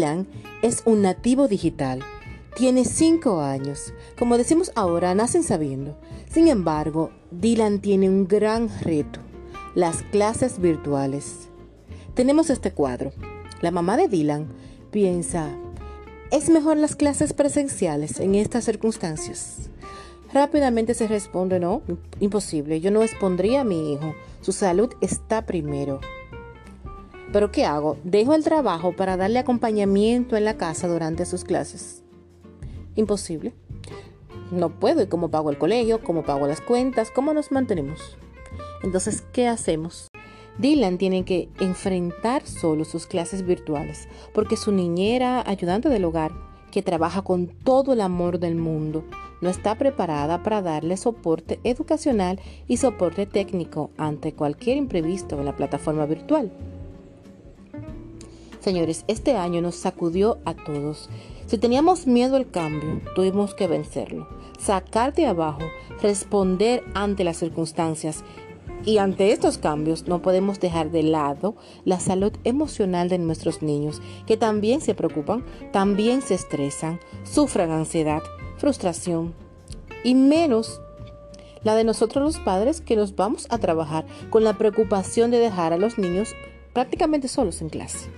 Dylan es un nativo digital. Tiene 5 años. Como decimos ahora, nacen sabiendo. Sin embargo, Dylan tiene un gran reto, las clases virtuales. Tenemos este cuadro. La mamá de Dylan piensa, ¿es mejor las clases presenciales en estas circunstancias? Rápidamente se responde, no, imposible, yo no expondría a mi hijo, su salud está primero. Pero ¿qué hago? Dejo el trabajo para darle acompañamiento en la casa durante sus clases. Imposible. No puedo. ¿Y cómo pago el colegio? ¿Cómo pago las cuentas? ¿Cómo nos mantenemos? Entonces, ¿qué hacemos? Dylan tiene que enfrentar solo sus clases virtuales porque su niñera ayudante del hogar, que trabaja con todo el amor del mundo, no está preparada para darle soporte educacional y soporte técnico ante cualquier imprevisto en la plataforma virtual. Señores, este año nos sacudió a todos. Si teníamos miedo al cambio, tuvimos que vencerlo, sacar de abajo, responder ante las circunstancias. Y ante estos cambios no podemos dejar de lado la salud emocional de nuestros niños, que también se preocupan, también se estresan, sufran ansiedad, frustración y menos la de nosotros los padres que nos vamos a trabajar con la preocupación de dejar a los niños prácticamente solos en clase.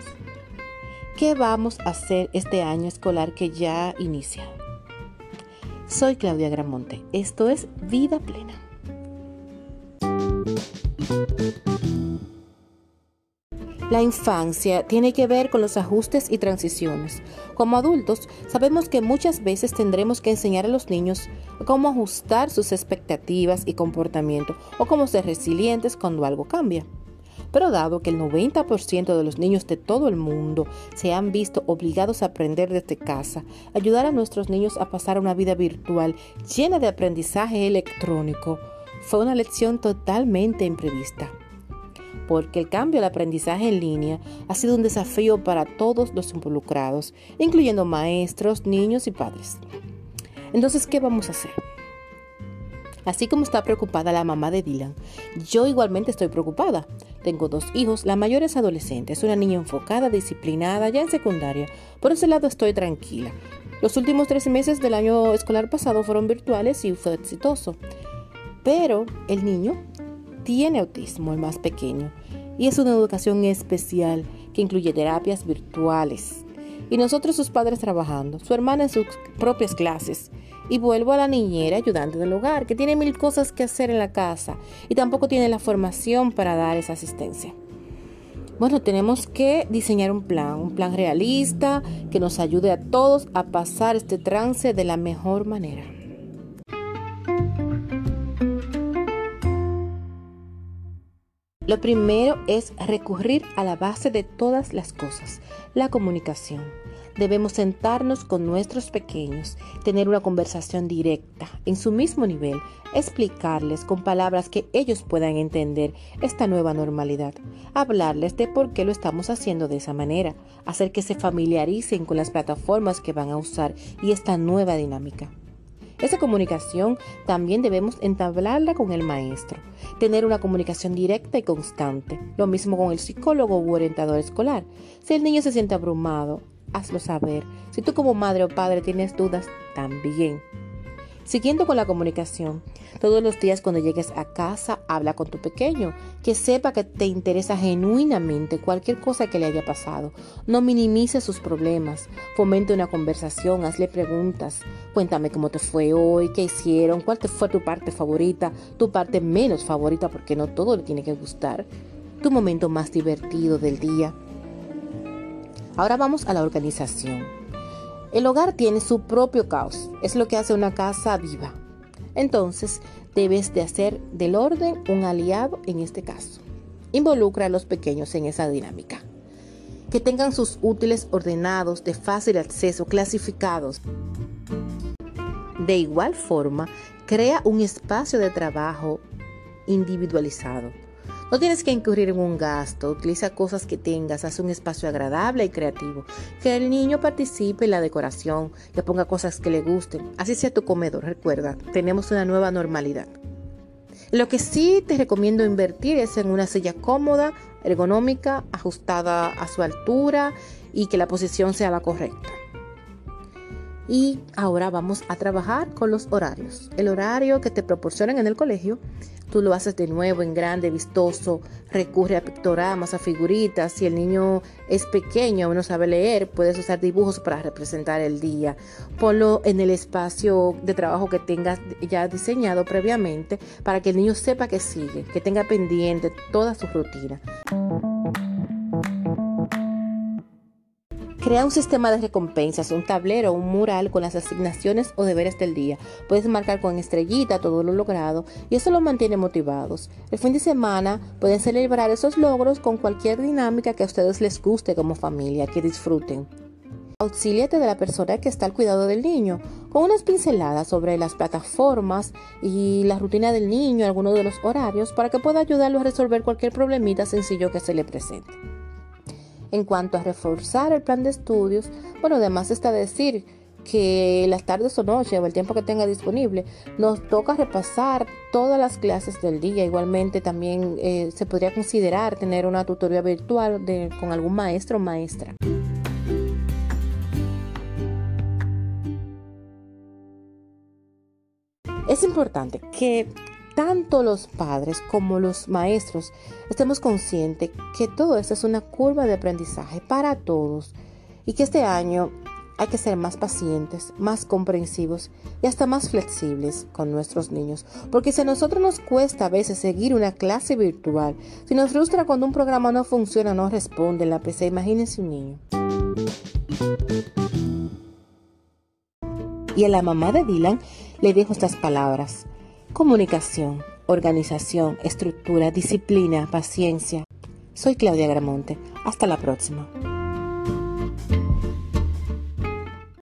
¿Qué vamos a hacer este año escolar que ya inicia? Soy Claudia Gramonte. Esto es Vida Plena. La infancia tiene que ver con los ajustes y transiciones. Como adultos, sabemos que muchas veces tendremos que enseñar a los niños cómo ajustar sus expectativas y comportamiento o cómo ser resilientes cuando algo cambia. Pero dado que el 90% de los niños de todo el mundo se han visto obligados a aprender desde casa, ayudar a nuestros niños a pasar una vida virtual llena de aprendizaje electrónico fue una lección totalmente imprevista. Porque el cambio al aprendizaje en línea ha sido un desafío para todos los involucrados, incluyendo maestros, niños y padres. Entonces, ¿qué vamos a hacer? Así como está preocupada la mamá de Dylan, yo igualmente estoy preocupada. Tengo dos hijos, la mayor es adolescente, es una niña enfocada, disciplinada, ya en secundaria. Por ese lado estoy tranquila. Los últimos tres meses del año escolar pasado fueron virtuales y fue exitoso. Pero el niño tiene autismo, el más pequeño, y es una educación especial que incluye terapias virtuales. Y nosotros sus padres trabajando, su hermana en sus propias clases y vuelvo a la niñera ayudante del hogar, que tiene mil cosas que hacer en la casa y tampoco tiene la formación para dar esa asistencia. Bueno, tenemos que diseñar un plan, un plan realista que nos ayude a todos a pasar este trance de la mejor manera. Lo primero es recurrir a la base de todas las cosas, la comunicación. Debemos sentarnos con nuestros pequeños, tener una conversación directa, en su mismo nivel, explicarles con palabras que ellos puedan entender esta nueva normalidad, hablarles de por qué lo estamos haciendo de esa manera, hacer que se familiaricen con las plataformas que van a usar y esta nueva dinámica. Esa comunicación también debemos entablarla con el maestro, tener una comunicación directa y constante. Lo mismo con el psicólogo u orientador escolar. Si el niño se siente abrumado, hazlo saber. Si tú como madre o padre tienes dudas, también. Siguiendo con la comunicación, todos los días cuando llegues a casa, habla con tu pequeño, que sepa que te interesa genuinamente cualquier cosa que le haya pasado. No minimice sus problemas, fomente una conversación, hazle preguntas. Cuéntame cómo te fue hoy, qué hicieron, cuál te fue tu parte favorita, tu parte menos favorita, porque no todo le tiene que gustar, tu momento más divertido del día. Ahora vamos a la organización. El hogar tiene su propio caos, es lo que hace una casa viva. Entonces, debes de hacer del orden un aliado en este caso. Involucra a los pequeños en esa dinámica. Que tengan sus útiles ordenados, de fácil acceso, clasificados. De igual forma, crea un espacio de trabajo individualizado no tienes que incurrir en un gasto, utiliza cosas que tengas, haz un espacio agradable y creativo. Que el niño participe en la decoración, que ponga cosas que le gusten. Así sea tu comedor, recuerda, tenemos una nueva normalidad. Lo que sí te recomiendo invertir es en una silla cómoda, ergonómica, ajustada a su altura y que la posición sea la correcta. Y ahora vamos a trabajar con los horarios. El horario que te proporcionan en el colegio, tú lo haces de nuevo en grande, vistoso, recurre a pictogramas, a figuritas. Si el niño es pequeño o no sabe leer, puedes usar dibujos para representar el día. Ponlo en el espacio de trabajo que tengas ya diseñado previamente para que el niño sepa que sigue, que tenga pendiente toda su rutina. Crea un sistema de recompensas, un tablero, un mural con las asignaciones o deberes del día. Puedes marcar con estrellita todo lo logrado y eso los mantiene motivados. El fin de semana pueden celebrar esos logros con cualquier dinámica que a ustedes les guste como familia, que disfruten. Auxíliate de la persona que está al cuidado del niño, con unas pinceladas sobre las plataformas y la rutina del niño, algunos de los horarios, para que pueda ayudarlo a resolver cualquier problemita sencillo que se le presente. En cuanto a reforzar el plan de estudios, bueno, además está decir que las tardes o noches o el tiempo que tenga disponible, nos toca repasar todas las clases del día. Igualmente también eh, se podría considerar tener una tutoría virtual con algún maestro o maestra. Es importante que tanto los padres como los maestros estemos conscientes que todo esto es una curva de aprendizaje para todos y que este año hay que ser más pacientes, más comprensivos y hasta más flexibles con nuestros niños. Porque si a nosotros nos cuesta a veces seguir una clase virtual, si nos frustra cuando un programa no funciona, no responde en la PC, imagínense un niño. Y a la mamá de Dylan le dejo estas palabras. Comunicación, organización, estructura, disciplina, paciencia. Soy Claudia Gramonte. Hasta la próxima.